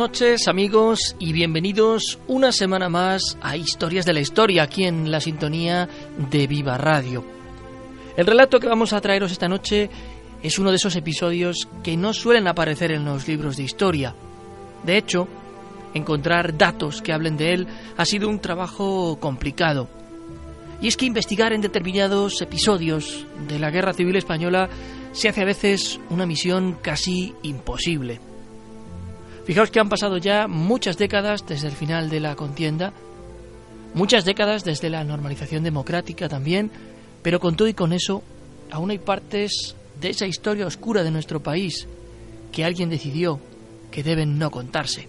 Noches amigos y bienvenidos una semana más a Historias de la Historia aquí en la sintonía de Viva Radio. El relato que vamos a traeros esta noche es uno de esos episodios que no suelen aparecer en los libros de historia. De hecho, encontrar datos que hablen de él ha sido un trabajo complicado. Y es que investigar en determinados episodios de la Guerra Civil Española se hace a veces una misión casi imposible. Fijaos que han pasado ya muchas décadas desde el final de la contienda, muchas décadas desde la normalización democrática también, pero con todo y con eso, aún hay partes de esa historia oscura de nuestro país que alguien decidió que deben no contarse.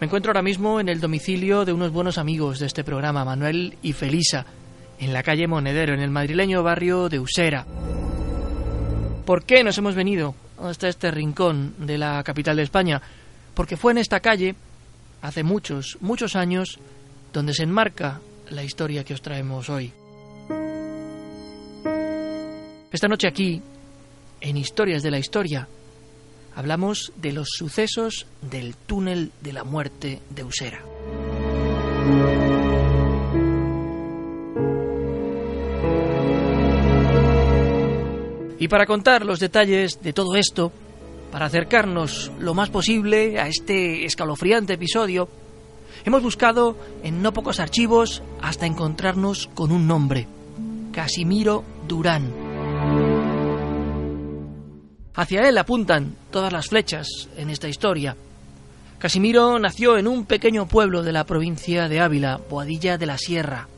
Me encuentro ahora mismo en el domicilio de unos buenos amigos de este programa, Manuel y Felisa, en la calle Monedero, en el madrileño barrio de Usera. ¿Por qué nos hemos venido hasta este rincón de la capital de España? Porque fue en esta calle, hace muchos, muchos años, donde se enmarca la historia que os traemos hoy. Esta noche aquí, en Historias de la Historia, hablamos de los sucesos del túnel de la muerte de Usera. Y para contar los detalles de todo esto, para acercarnos lo más posible a este escalofriante episodio, hemos buscado en no pocos archivos hasta encontrarnos con un nombre, Casimiro Durán. Hacia él apuntan todas las flechas en esta historia. Casimiro nació en un pequeño pueblo de la provincia de Ávila, Boadilla de la Sierra.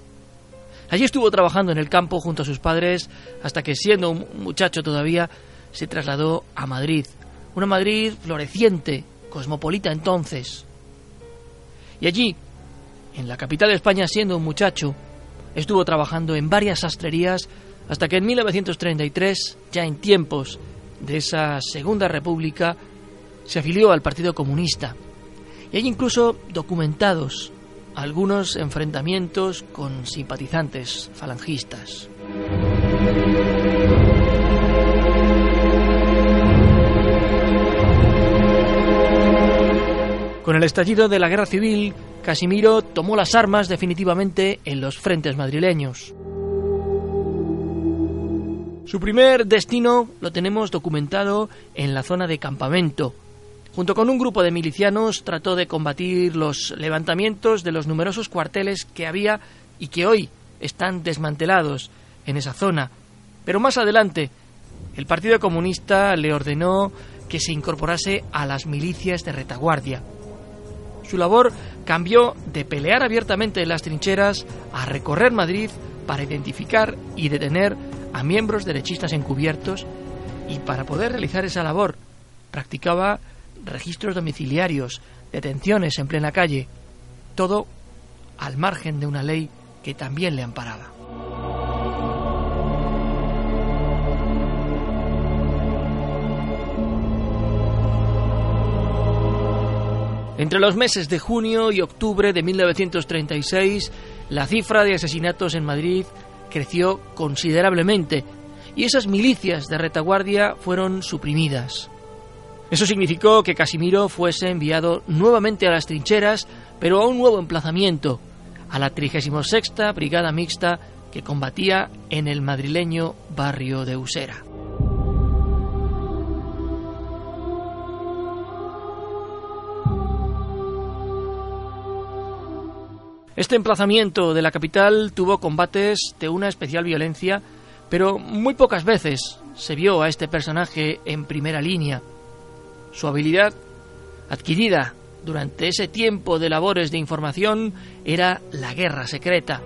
Allí estuvo trabajando en el campo junto a sus padres hasta que, siendo un muchacho todavía, se trasladó a Madrid. Una Madrid floreciente, cosmopolita entonces. Y allí, en la capital de España, siendo un muchacho, estuvo trabajando en varias sastrerías hasta que en 1933, ya en tiempos de esa Segunda República, se afilió al Partido Comunista. Y hay incluso documentados algunos enfrentamientos con simpatizantes falangistas. Con el estallido de la guerra civil, Casimiro tomó las armas definitivamente en los frentes madrileños. Su primer destino lo tenemos documentado en la zona de campamento. Junto con un grupo de milicianos trató de combatir los levantamientos de los numerosos cuarteles que había y que hoy están desmantelados en esa zona. Pero más adelante, el Partido Comunista le ordenó que se incorporase a las milicias de retaguardia. Su labor cambió de pelear abiertamente en las trincheras a recorrer Madrid para identificar y detener a miembros derechistas encubiertos y para poder realizar esa labor practicaba registros domiciliarios, detenciones en plena calle, todo al margen de una ley que también le amparaba. Entre los meses de junio y octubre de 1936, la cifra de asesinatos en Madrid creció considerablemente y esas milicias de retaguardia fueron suprimidas. Eso significó que Casimiro fuese enviado nuevamente a las trincheras, pero a un nuevo emplazamiento, a la 36 Brigada Mixta que combatía en el madrileño barrio de Usera. Este emplazamiento de la capital tuvo combates de una especial violencia, pero muy pocas veces se vio a este personaje en primera línea. Su habilidad, adquirida durante ese tiempo de labores de información, era la guerra secreta.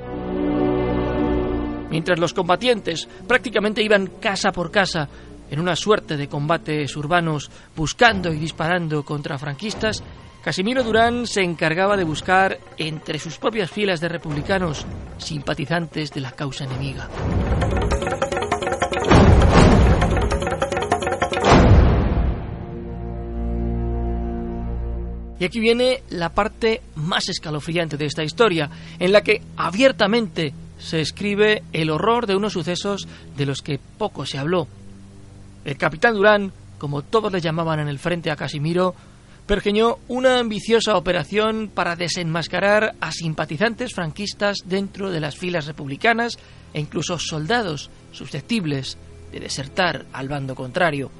Mientras los combatientes prácticamente iban casa por casa en una suerte de combates urbanos buscando y disparando contra franquistas, Casimiro Durán se encargaba de buscar entre sus propias filas de republicanos simpatizantes de la causa enemiga. Y aquí viene la parte más escalofriante de esta historia, en la que abiertamente se escribe el horror de unos sucesos de los que poco se habló. El capitán Durán, como todos le llamaban en el frente a Casimiro, pergeñó una ambiciosa operación para desenmascarar a simpatizantes franquistas dentro de las filas republicanas e incluso soldados susceptibles de desertar al bando contrario.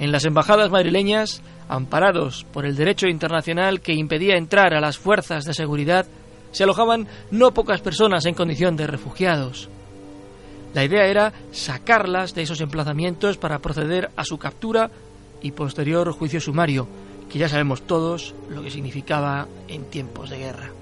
En las embajadas madrileñas, amparados por el derecho internacional que impedía entrar a las fuerzas de seguridad, se alojaban no pocas personas en condición de refugiados. La idea era sacarlas de esos emplazamientos para proceder a su captura y posterior juicio sumario, que ya sabemos todos lo que significaba en tiempos de guerra.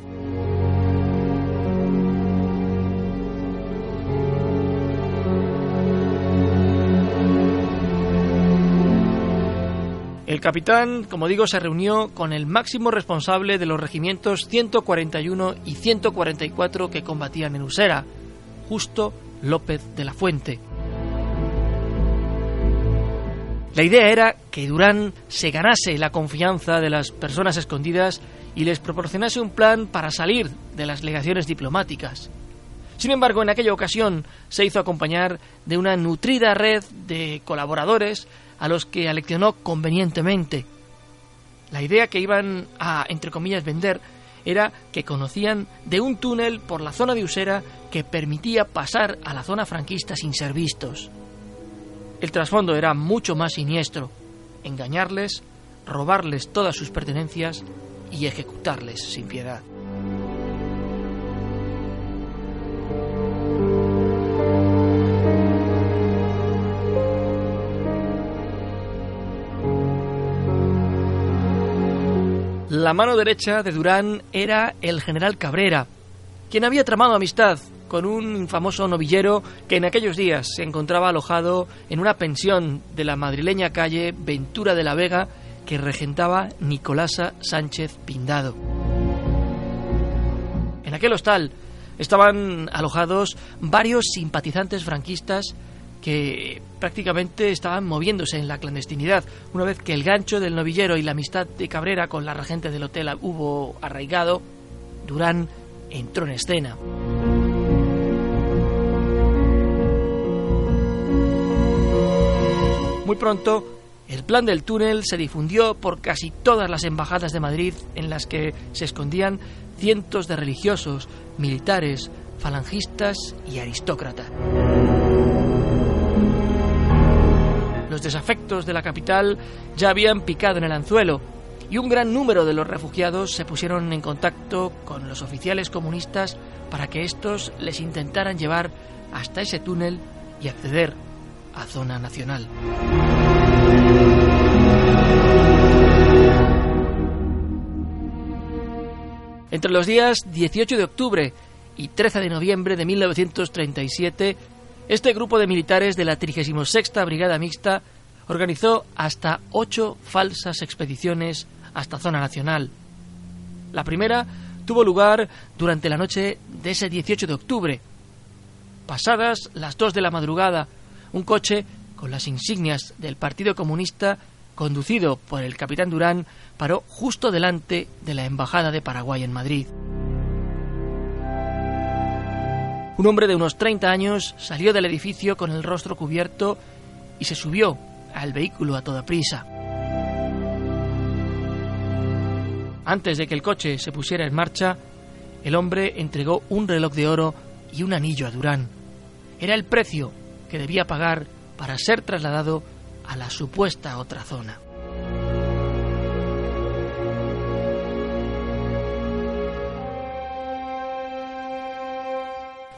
El capitán, como digo, se reunió con el máximo responsable de los regimientos 141 y 144 que combatían en Usera, justo López de la Fuente. La idea era que Durán se ganase la confianza de las personas escondidas y les proporcionase un plan para salir de las legaciones diplomáticas. Sin embargo, en aquella ocasión se hizo acompañar de una nutrida red de colaboradores a los que aleccionó convenientemente. La idea que iban a, entre comillas, vender era que conocían de un túnel por la zona de Usera que permitía pasar a la zona franquista sin ser vistos. El trasfondo era mucho más siniestro, engañarles, robarles todas sus pertenencias y ejecutarles sin piedad. La mano derecha de Durán era el general Cabrera, quien había tramado amistad con un famoso novillero que en aquellos días se encontraba alojado en una pensión de la madrileña calle Ventura de la Vega que regentaba Nicolasa Sánchez Pindado. En aquel hostal estaban alojados varios simpatizantes franquistas que prácticamente estaban moviéndose en la clandestinidad. Una vez que el gancho del novillero y la amistad de Cabrera con la regente del hotel hubo arraigado, Durán entró en escena. Muy pronto, el plan del túnel se difundió por casi todas las embajadas de Madrid en las que se escondían cientos de religiosos, militares, falangistas y aristócratas. Los desafectos de la capital ya habían picado en el anzuelo y un gran número de los refugiados se pusieron en contacto con los oficiales comunistas para que estos les intentaran llevar hasta ese túnel y acceder a zona nacional. Entre los días 18 de octubre y 13 de noviembre de 1937, este grupo de militares de la 36 Brigada Mixta organizó hasta ocho falsas expediciones hasta zona nacional. La primera tuvo lugar durante la noche de ese 18 de octubre. Pasadas las dos de la madrugada, un coche con las insignias del Partido Comunista, conducido por el capitán Durán, paró justo delante de la Embajada de Paraguay en Madrid. Un hombre de unos 30 años salió del edificio con el rostro cubierto y se subió al vehículo a toda prisa. Antes de que el coche se pusiera en marcha, el hombre entregó un reloj de oro y un anillo a Durán. Era el precio que debía pagar para ser trasladado a la supuesta otra zona.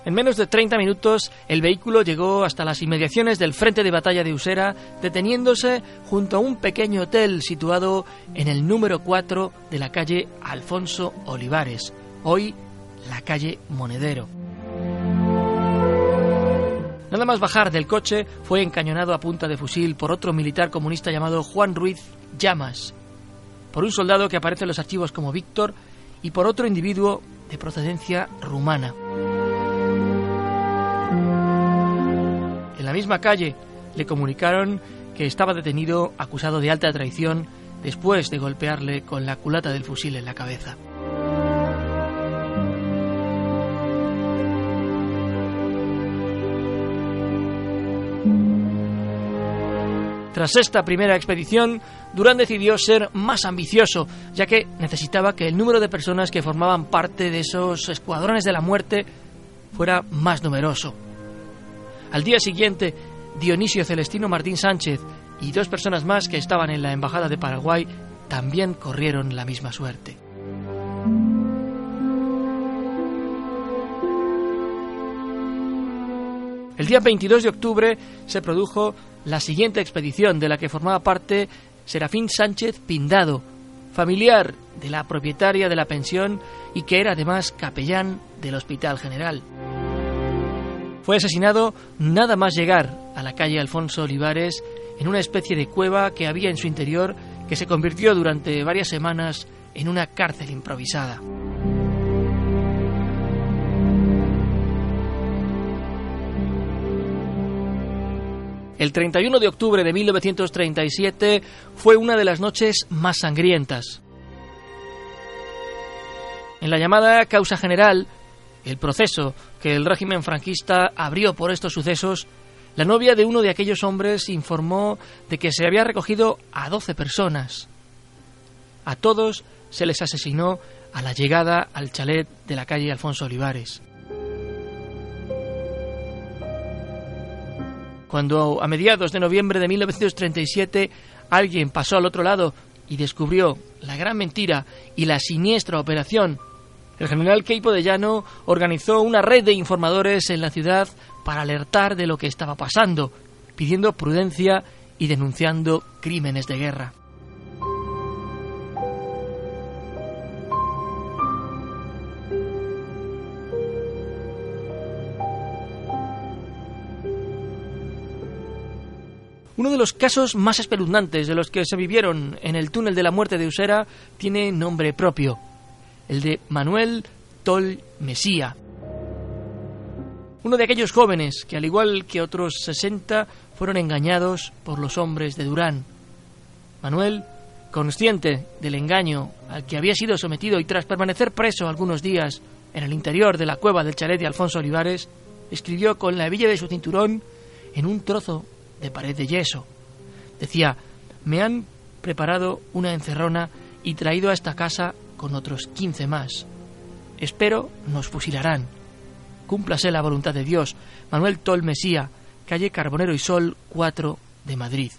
En menos de 30 minutos el vehículo llegó hasta las inmediaciones del frente de batalla de Usera, deteniéndose junto a un pequeño hotel situado en el número 4 de la calle Alfonso Olivares, hoy la calle Monedero. Nada más bajar del coche fue encañonado a punta de fusil por otro militar comunista llamado Juan Ruiz Llamas, por un soldado que aparece en los archivos como Víctor y por otro individuo de procedencia rumana. Misma calle le comunicaron que estaba detenido acusado de alta traición después de golpearle con la culata del fusil en la cabeza. Tras esta primera expedición, Durán decidió ser más ambicioso, ya que necesitaba que el número de personas que formaban parte de esos escuadrones de la muerte fuera más numeroso. Al día siguiente, Dionisio Celestino Martín Sánchez y dos personas más que estaban en la Embajada de Paraguay también corrieron la misma suerte. El día 22 de octubre se produjo la siguiente expedición de la que formaba parte Serafín Sánchez Pindado, familiar de la propietaria de la pensión y que era además capellán del Hospital General. Fue asesinado nada más llegar a la calle Alfonso Olivares en una especie de cueva que había en su interior que se convirtió durante varias semanas en una cárcel improvisada. El 31 de octubre de 1937 fue una de las noches más sangrientas. En la llamada causa general, el proceso que el régimen franquista abrió por estos sucesos, la novia de uno de aquellos hombres informó de que se había recogido a 12 personas. A todos se les asesinó a la llegada al chalet de la calle Alfonso Olivares. Cuando a mediados de noviembre de 1937 alguien pasó al otro lado y descubrió la gran mentira y la siniestra operación, el general Keipo de Llano organizó una red de informadores en la ciudad para alertar de lo que estaba pasando, pidiendo prudencia y denunciando crímenes de guerra. Uno de los casos más espeluznantes de los que se vivieron en el túnel de la muerte de Usera tiene nombre propio, el de Manuel Tol Mesía. Uno de aquellos jóvenes que, al igual que otros 60, fueron engañados por los hombres de Durán. Manuel, consciente del engaño al que había sido sometido y tras permanecer preso algunos días en el interior de la cueva del chalet de Alfonso Olivares, escribió con la hebilla de su cinturón en un trozo de pared de yeso. Decía, me han preparado una encerrona y traído a esta casa con otros quince más. Espero nos fusilarán. Cúmplase la voluntad de Dios. Manuel Tol Mesía, calle Carbonero y Sol 4 de Madrid.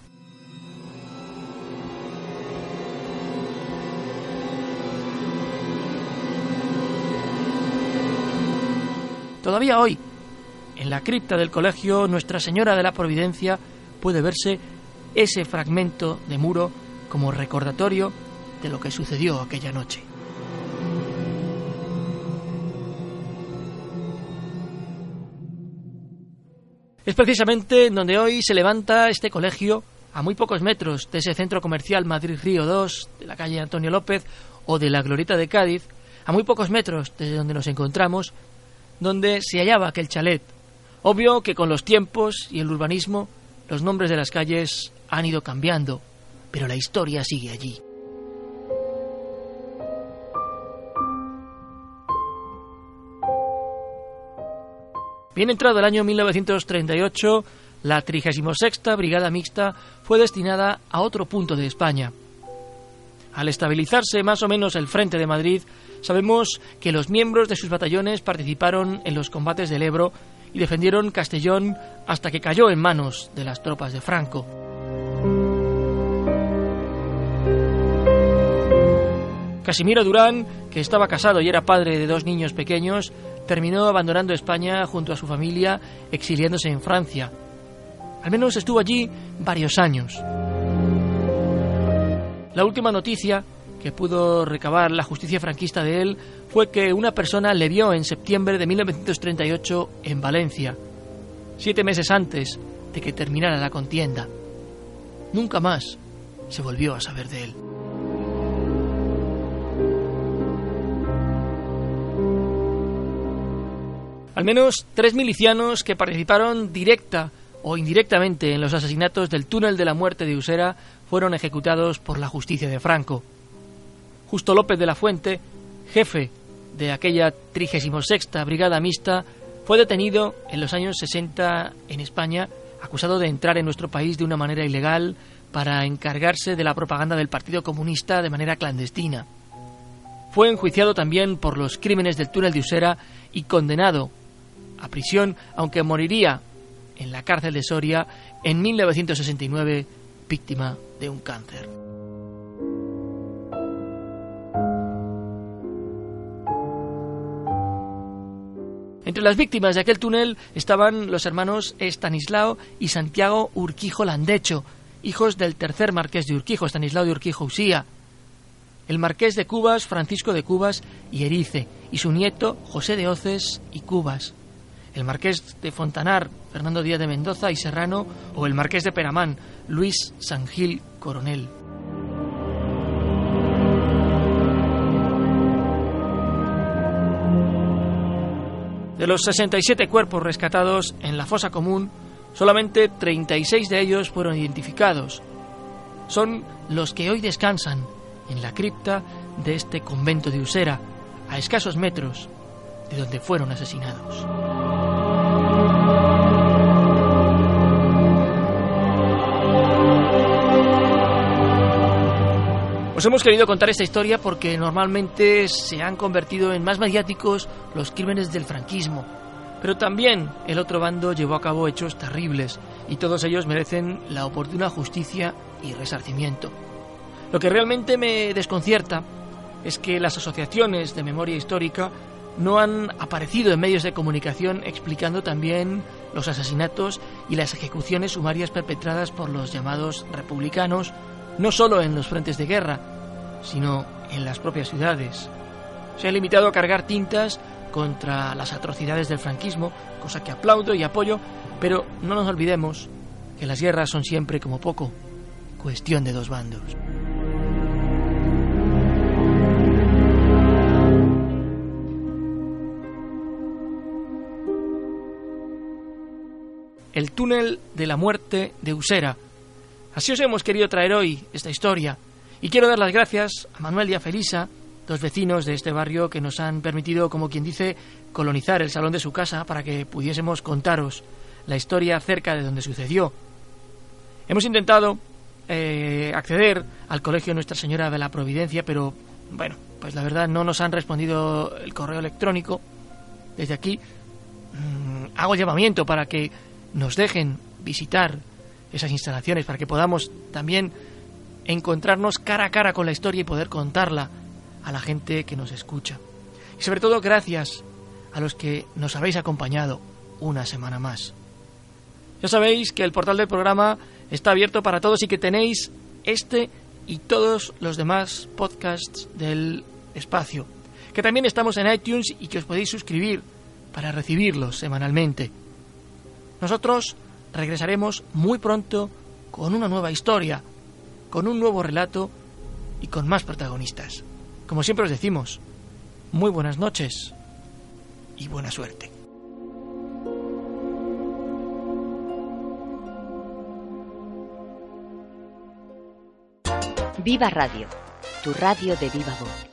Todavía hoy, en la cripta del colegio Nuestra Señora de la Providencia, puede verse ese fragmento de muro como recordatorio de lo que sucedió aquella noche. Es precisamente donde hoy se levanta este colegio, a muy pocos metros de ese centro comercial Madrid Río 2, de la calle Antonio López o de la Glorieta de Cádiz, a muy pocos metros desde donde nos encontramos, donde se hallaba aquel chalet. Obvio que con los tiempos y el urbanismo los nombres de las calles han ido cambiando, pero la historia sigue allí. Bien entrado el año 1938, la 36 Brigada Mixta fue destinada a otro punto de España. Al estabilizarse más o menos el frente de Madrid, sabemos que los miembros de sus batallones participaron en los combates del Ebro y defendieron Castellón hasta que cayó en manos de las tropas de Franco. Casimiro Durán, que estaba casado y era padre de dos niños pequeños, terminó abandonando España junto a su familia, exiliándose en Francia. Al menos estuvo allí varios años. La última noticia que pudo recabar la justicia franquista de él fue que una persona le vio en septiembre de 1938 en Valencia, siete meses antes de que terminara la contienda. Nunca más se volvió a saber de él. Al menos tres milicianos que participaron directa o indirectamente en los asesinatos del túnel de la muerte de Usera fueron ejecutados por la justicia de Franco. Justo López de la Fuente, jefe de aquella 36 Brigada Mixta, fue detenido en los años 60 en España, acusado de entrar en nuestro país de una manera ilegal para encargarse de la propaganda del Partido Comunista de manera clandestina. Fue enjuiciado también por los crímenes del túnel de Usera y condenado a prisión, aunque moriría en la cárcel de Soria en 1969 víctima de un cáncer. Entre las víctimas de aquel túnel estaban los hermanos Estanislao y Santiago Urquijo Landecho, hijos del tercer marqués de Urquijo, Estanislao de Urquijo Usía, el marqués de Cubas, Francisco de Cubas y Erice, y su nieto José de Oces y Cubas el marqués de Fontanar, Fernando Díaz de Mendoza y Serrano, o el marqués de Peramán, Luis Sangil Coronel. De los 67 cuerpos rescatados en la fosa común, solamente 36 de ellos fueron identificados. Son los que hoy descansan en la cripta de este convento de Usera, a escasos metros de donde fueron asesinados. Os hemos querido contar esta historia porque normalmente se han convertido en más mediáticos los crímenes del franquismo. Pero también el otro bando llevó a cabo hechos terribles y todos ellos merecen la oportuna justicia y resarcimiento. Lo que realmente me desconcierta es que las asociaciones de memoria histórica no han aparecido en medios de comunicación explicando también los asesinatos y las ejecuciones sumarias perpetradas por los llamados republicanos no solo en los frentes de guerra, sino en las propias ciudades. Se ha limitado a cargar tintas contra las atrocidades del franquismo, cosa que aplaudo y apoyo, pero no nos olvidemos que las guerras son siempre como poco cuestión de dos bandos. El túnel de la muerte de Usera, Así os hemos querido traer hoy esta historia. Y quiero dar las gracias a Manuel y a Felisa, dos vecinos de este barrio que nos han permitido, como quien dice, colonizar el salón de su casa para que pudiésemos contaros la historia acerca de donde sucedió. Hemos intentado eh, acceder al Colegio Nuestra Señora de la Providencia, pero bueno, pues la verdad no nos han respondido el correo electrónico. Desde aquí mm, hago llamamiento para que nos dejen visitar esas instalaciones, para que podamos también encontrarnos cara a cara con la historia y poder contarla a la gente que nos escucha. Y sobre todo gracias a los que nos habéis acompañado una semana más. Ya sabéis que el portal del programa está abierto para todos y que tenéis este y todos los demás podcasts del espacio, que también estamos en iTunes y que os podéis suscribir para recibirlos semanalmente. Nosotros regresaremos muy pronto con una nueva historia, con un nuevo relato y con más protagonistas. Como siempre os decimos, muy buenas noches y buena suerte. Viva Radio, tu radio de viva voz.